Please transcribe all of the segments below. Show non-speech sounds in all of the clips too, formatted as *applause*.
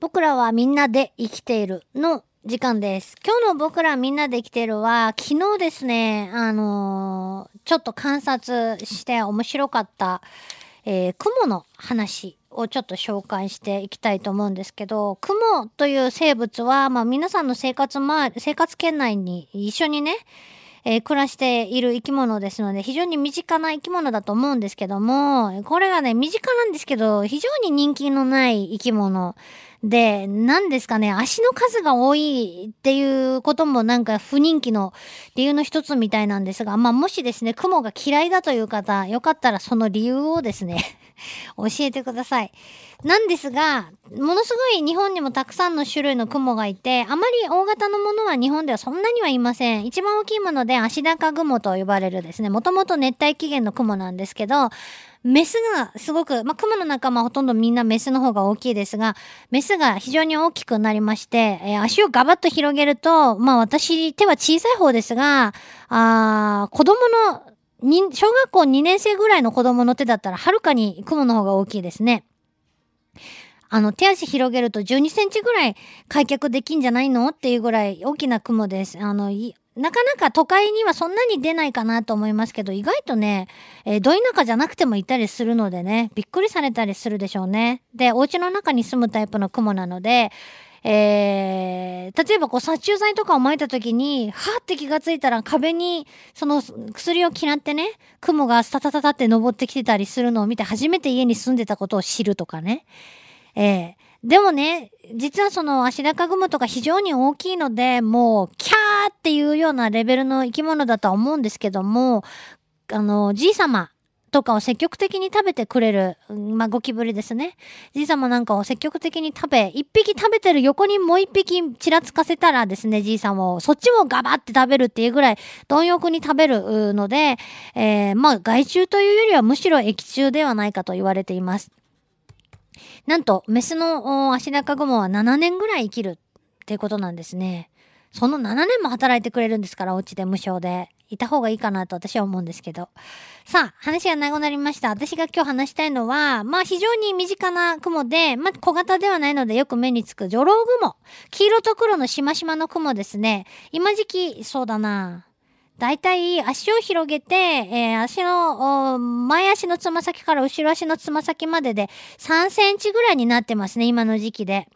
僕らはみんなで生きているの時間です。今日の僕らみんなで生きているは、昨日ですね、あのーちょっと観察して面白かった、えー雲の話をちょっと紹介していきたいと思うんですけど、雲という生物は、まあ皆さんの生活ま、生活圏内に一緒にね、えー暮らしている生き物ですので、非常に身近な生き物だと思うんですけども、これがね、身近なんですけど、非常に人気のない生き物で、何ですかね、足の数が多いっていうこともなんか不人気の理由の一つみたいなんですが、まあもしですね、雲が嫌いだという方、よかったらその理由をですね、教えてください。なんですが、ものすごい日本にもたくさんの種類の雲がいて、あまり大型のものは日本ではそんなにはいません。一番大きいもので足高雲と呼ばれるですね、もともと熱帯起源の雲なんですけど、メスがすごく、まあ、雲の仲間はほとんどみんなメスの方が大きいですが、メスが非常に大きくなりまして、えー足をガバッと広げると、まあ私、手は小さい方ですが、あー子供の、に小学校2年生ぐらいの子供の手だったら、はるかに雲の方が大きいですね。あの、手足広げると12センチぐらい開脚できんじゃないのっていうぐらい大きな雲です。あの、なかなか都会にはそんなに出ないかなと思いますけど、意外とね、えー、ど田舎じゃなくてもいたりするのでね、びっくりされたりするでしょうね。で、お家の中に住むタイプの雲なので、えー、例えばこう殺虫剤とかを撒いた時に、はーって気がついたら壁にその薬を嫌ってね、雲がスタタタタって登ってきてたりするのを見て初めて家に住んでたことを知るとかね。ええでもね、実はその足高雲とか非常に大きいので、もう、キャーっていうようなレベルの生き物だとは思うんですけども、あの、じいさまとかを積極的に食べてくれる、まあ、ゴキブリですね。じいさまなんかを積極的に食べ、一匹食べてる横にもう一匹ちらつかせたらですね、じいさまを、そっちもガバって食べるっていうぐらい、貪欲に食べるので、えーまあ、害虫というよりはむしろ益虫ではないかと言われています。なんと、メスのお足高雲は7年ぐらい生きるっていうことなんですね。その7年も働いてくれるんですから、お家で無償で。いた方がいいかなと私は思うんですけど。さあ、話が長くなりました。私が今日話したいのは、まあ非常に身近な雲で、まあ小型ではないのでよく目につく女郎雲。黄色と黒のしましまの雲ですね。今時期、そうだな。だいたい足を広げて、えー足の、前足のつま先から後ろ足のつま先までで3センチぐらいになってますね、今の時期で。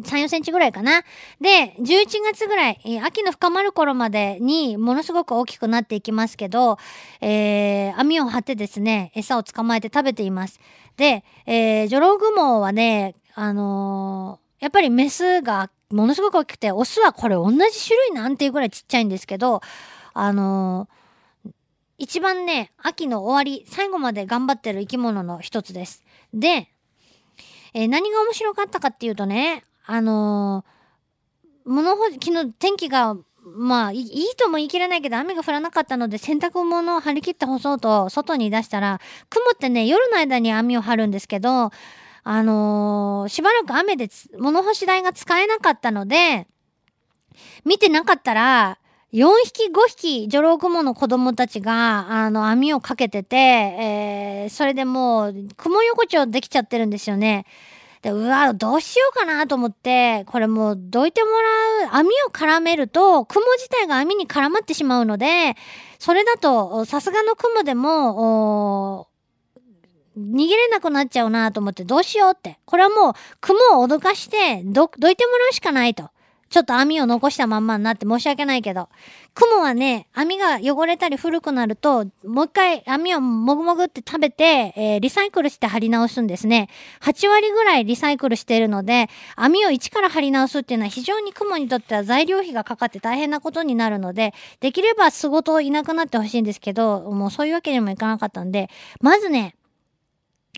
3、4センチぐらいかな。で、11月ぐらい、秋の深まる頃までにものすごく大きくなっていきますけど、えー網を張ってですね、餌を捕まえて食べています。で、えー、ジョロウグモはね、あのーやっぱりメスがものすごく大きくて、オスはこれ同じ種類なんていうぐらいちっちゃいんですけど、あのー一番ね、秋の終わり、最後まで頑張ってる生き物の一つです。で、えー何が面白かったかっていうとね、あのー物ほ昨日天気が、まあいい、とも言い切れないけど、雨が降らなかったので、洗濯物を張り切って干そうと、外に出したら、雲ってね、夜の間に網を張るんですけど、あのーしばらく雨で物干し台が使えなかったので、見てなかったら、4匹5匹、ジョロウグモの子供たちが、あの、網をかけてて、えー、それでもう、雲横丁できちゃってるんですよね。で、うわ、どうしようかなと思って、これもう、どいてもらう、網を絡めると、雲自体が網に絡まってしまうので、それだと、さすがの雲でも、逃げれなくなっちゃうなと思って、どうしようって。これはもう、雲を脅かして、ど、どいてもらうしかないと。ちょっと網を残したまんまになって申し訳ないけど。雲はね、網が汚れたり古くなると、もう一回網をもぐもぐって食べて、えーリサイクルして貼り直すんですね。8割ぐらいリサイクルしているので、網を一から貼り直すっていうのは非常に雲にとっては材料費がかかって大変なことになるので、できれば巣ごといなくなってほしいんですけど、もうそういうわけにもいかなかったんで、まずね、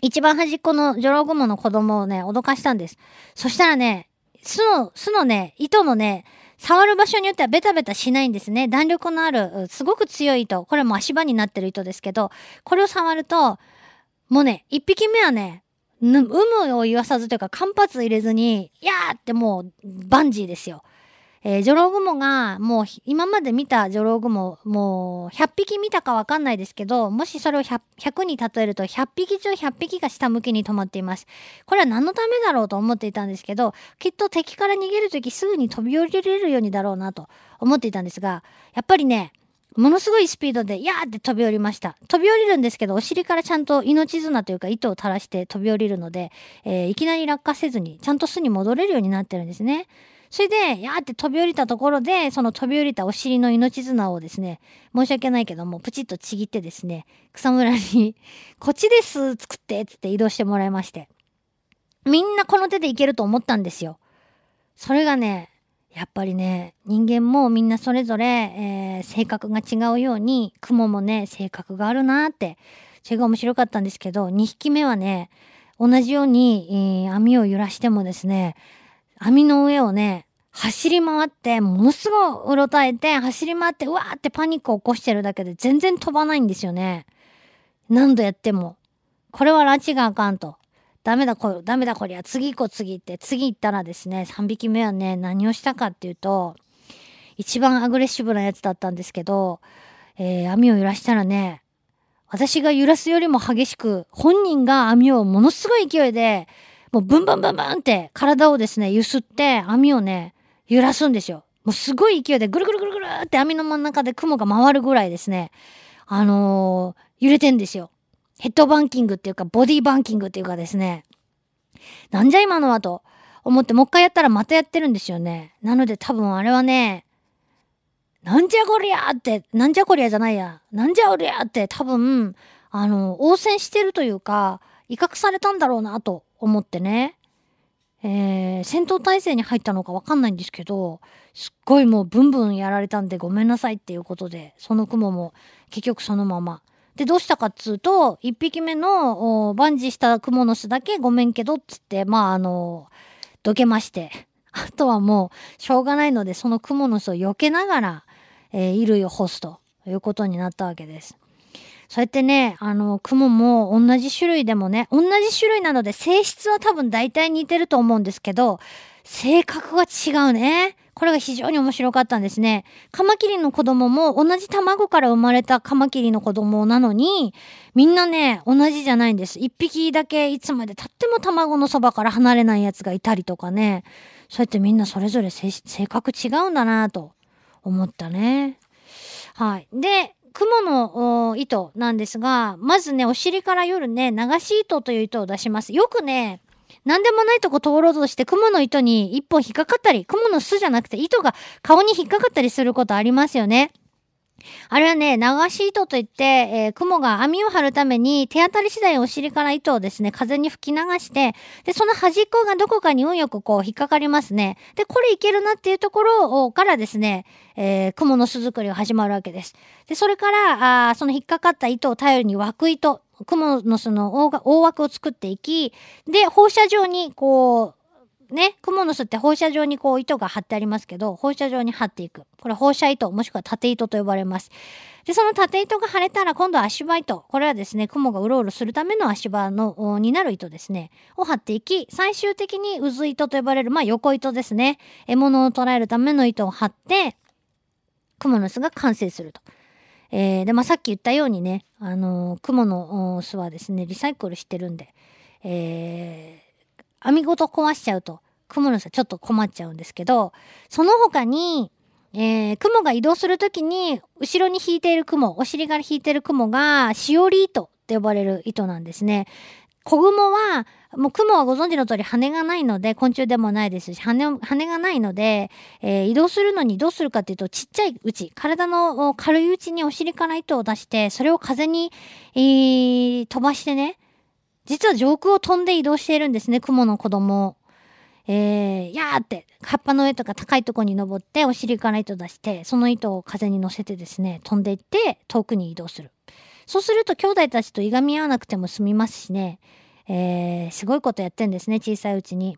一番端っこのジョログモの子供をね、脅かしたんです。そしたらね、巣の、巣のね、糸のね、触る場所によってはベタベタしないんですね。弾力のある、すごく強い糸。これも足場になってる糸ですけど、これを触ると、もうね、一匹目はね、ぬ有無を言わさずというか間髪入れずに、いやーってもう、バンジーですよ。えー、ジョロウグモが、もう今まで見たジョロウグモ、もう100匹見たかわかんないですけど、もしそれを 100, 100に例えると100匹中100匹が下向きに止まっています。これは何のためだろうと思っていたんですけど、きっと敵から逃げるときすぐに飛び降りれるようにだろうなと思っていたんですが、やっぱりね、ものすごいスピードで、やーって飛び降りました。飛び降りるんですけど、お尻からちゃんと命綱というか糸を垂らして飛び降りるので、えー、いきなり落下せずに、ちゃんと巣に戻れるようになってるんですね。それで、やーって飛び降りたところで、その飛び降りたお尻の命綱をですね、申し訳ないけども、プチッとちぎってですね、草むらに *laughs* こっちです、作って、つって移動してもらいまして。みんなこの手でいけると思ったんですよ。それがね、やっぱりね、人間もみんなそれぞれ、えー、性格が違うように、雲もね、性格があるなーって、それが面白かったんですけど、2匹目はね、同じように、えー、網を揺らしてもですね、網の上をね、走り回って、ものすごいうろたえて、走り回って、うわーってパニックを起こしてるだけで全然飛ばないんですよね。何度やっても。これは拉致があかんと。ダメだこ、ダメだこりゃ、次行こう次行って、次行ったらですね、3匹目はね、何をしたかっていうと、一番アグレッシブなやつだったんですけど、えー、網を揺らしたらね、私が揺らすよりも激しく、本人が網をものすごい勢いで、もうブンブンブンブンって体をですね、揺すって網をね、揺らすんですよ。もうすごい勢いでぐるぐるぐるぐるって網の真ん中で雲が回るぐらいですね、あのー、揺れてんですよ。ヘッドバンキングっていうか、ボディバンキングっていうかですね、なんじゃ今のはと思ってもう一回やったらまたやってるんですよね。なので多分あれはね、なんじゃこりゃって、なんじゃこりゃじゃないや、なんじゃおりゃって多分、あの、応戦してるというか、威嚇されたんだろうなと思ってね、えー、戦闘態勢に入ったのかわかんないんですけど、すっごいもうブンブンやられたんでごめんなさいっていうことで、その雲も結局そのまま。で、どうしたかっつうと、一匹目のバンジーしたクモの巣だけごめんけどっつって、まああの、どけまして。*laughs* あとはもう、しょうがないので、そのクモの巣を避けながら、えー、衣類を干すということになったわけです。そうやってね、あの、雲も同じ種類でもね、同じ種類なので性質は多分大体似てると思うんですけど、性格が違うね。これが非常に面白かったんですね。カマキリの子供も同じ卵から生まれたカマキリの子供なのに、みんなね、同じじゃないんです。一匹だけいつまで経っても卵のそばから離れないやつがいたりとかね。そうやってみんなそれぞれ性格違うんだなと思ったね。はい。で、雲の糸なんですが、まずね、お尻から夜ね、流し糸という糸を出します。よくね、何でもないとこ通ろうとして雲の糸に一本引っかかったり、雲の巣じゃなくて糸が顔に引っかかったりすることありますよね。あれはね、流し糸といって、えー、雲が網を張るために手当たり次第お尻から糸をですね、風に吹き流して、で、その端っこがどこかに運よくこう引っかかりますね。で、これいけるなっていうところからですね、えー、雲の巣作りが始まるわけです。で、それから、あその引っかかった糸を頼りに枠糸、雲の巣の大枠を作っていき、で、放射状にこう、ね、蜘蛛の巣って放射状にこう糸が張ってありますけど、放射状に張っていく。これ放射糸、もしくは縦糸と呼ばれます。で、その縦糸が張れたら今度は足場糸。これはですね、雲がうろうろするための足場の、になる糸ですね。を張っていき、最終的に渦糸と呼ばれる、まあ横糸ですね。獲物を捉えるための糸を張って、雲の巣が完成すると。えー、で、まあさっき言ったようにね、あのー、雲の巣はですね、リサイクルしてるんで、えー、網ごと壊しちゃうと、雲の巣ちょっと困っちゃうんですけど、その他に、えー、雲が移動するときに、後ろに引いている雲、お尻から引いている雲が、しおり糸って呼ばれる糸なんですね。子雲は、もう雲はご存知の通り羽がないので、昆虫でもないですし、羽、羽がないので、えー、移動するのにどうするかっていうと、ちっちゃいうち、体の軽いうちにお尻から糸を出して、それを風に、えー、飛ばしてね、実は上空を飛んで移動しているんですね、雲の子供。えー、やーって、葉っぱの上とか高いとこに登って、お尻から糸出して、その糸を風に乗せてですね、飛んでいって、遠くに移動する。そうすると、兄弟たちといがみ合わなくても済みますしね、えー、すごいことやってんですね、小さいうちに。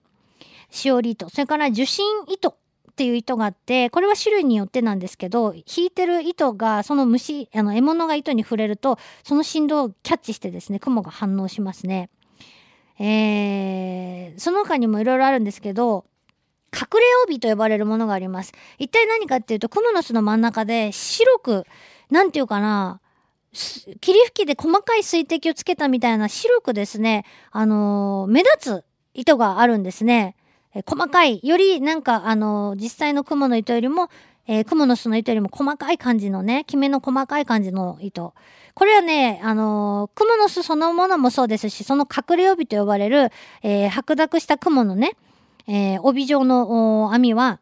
しおり糸。それから受信糸。っていう糸があって、これは種類によってなんですけど、引いてる糸が、その虫、あの、獲物が糸に触れると、その振動をキャッチしてですね、雲が反応しますね。えー、その他にもいろいろあるんですけど、隠れ帯と呼ばれるものがあります。一体何かっていうと、クモの巣の真ん中で白く、なんていうかな、霧吹きで細かい水滴をつけたみたいな白くですね、あのー、目立つ糸があるんですね。え細かい、よりなんか、あの、実際の雲の糸よりも、えー、雲の巣の糸よりも細かい感じのね、きめの細かい感じの糸。これはね、あのー、雲の巣そのものもそうですし、その隠れ帯と呼ばれる、えー、白濁した雲のね、えー、帯状の網は、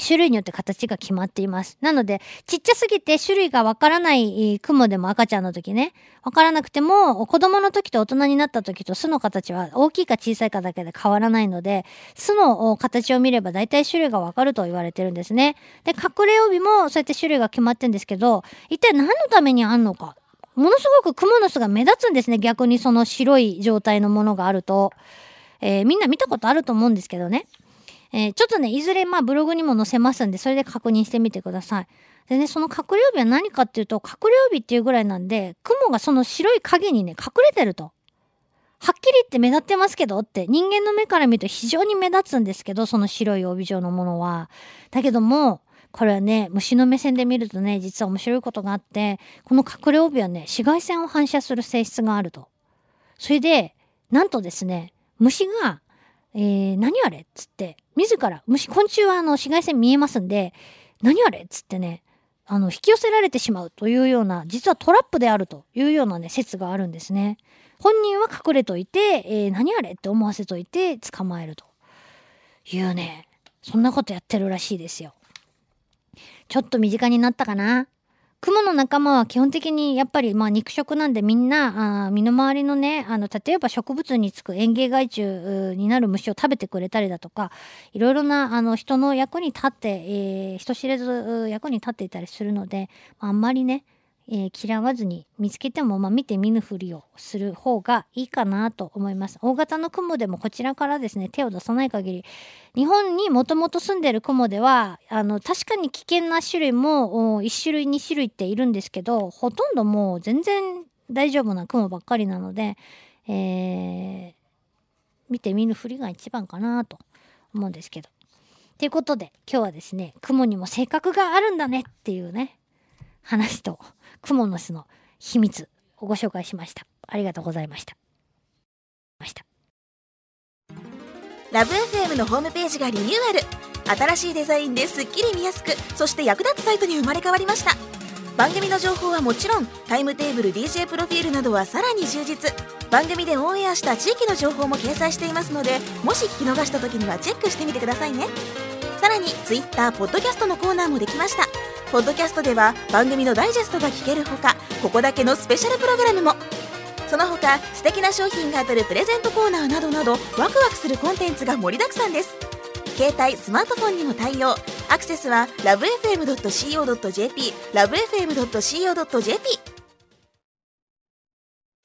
種類によって形が決まっています。なので、ちっちゃすぎて種類がわからない雲でも赤ちゃんの時ね、わからなくても、子供の時と大人になった時と巣の形は大きいか小さいかだけで変わらないので、巣の形を見れば大体種類がわかると言われてるんですね。で、隠れ帯もそうやって種類が決まってるんですけど、一体何のためにあんのか。ものすごく雲の巣が目立つんですね。逆にその白い状態のものがあると。えー、みんな見たことあると思うんですけどね。えー、ちょっとね、いずれまあブログにも載せますんで、それで確認してみてください。でね、その隠れ帯は何かっていうと、隠れ帯っていうぐらいなんで、雲がその白い影にね、隠れてると。はっきり言って目立ってますけどって人間の目から見ると非常に目立つんですけど、その白い帯状のものは。だけども、これはね、虫の目線で見るとね、実は面白いことがあって、この隠れ帯はね、紫外線を反射する性質があると。それで、なんとですね、虫がえー、何あれっつって、自ら、虫、昆虫はあの紫外線見えますんで、何あれっつってね、あの、引き寄せられてしまうというような、実はトラップであるというようなね、説があるんですね。本人は隠れといて、えー、何あれって思わせといて捕まえるというね、そんなことやってるらしいですよ。ちょっと身近になったかな？雲の仲間は基本的にやっぱりまあ肉食なんでみんなあ身の回りのねあの例えば植物につく園芸害虫になる虫を食べてくれたりだとかいろいろなあの人の役に立って、えー、人知れず役に立っていたりするので、まあ、あんまりねえー、嫌わずに見つけても、まあ、見て見ぬふりをする方がいいかなと思います。大型の雲でもこちらからですね、手を出さない限り、日本にもともと住んでる雲では、あの、確かに危険な種類も1種類2種類っているんですけど、ほとんどもう全然大丈夫な雲ばっかりなので、えー、見て見ぬふりが一番かなと思うんですけど。ということで、今日はですね、雲にも性格があるんだねっていうね、話と、クモの巣の秘密をご紹介しました。ありがとうございました。ました。ラブ f m のホームページがリニューアル。新しいデザインですっきり見やすくそして役立つサイトに生まれ変わりました。番組の情報はもちろんタイムテーブル DJ プロフィールなどはさらに充実。番組でオンエアした地域の情報も掲載していますのでもし聞き逃した時にはチェックしてみてくださいね。さらに Twitter ポッドキャストのコーナーもできました。ポッドキャストでは番組のダイジェストが聞けるほかここだけのスペシャルプログラムも。その他素敵な商品が当たるプレゼントコーナーなどなどワクワクするコンテンツが盛りだくさんです。携帯スマートフォンにも対応。アクセスは lovefm.co.jp lovefm.co.jp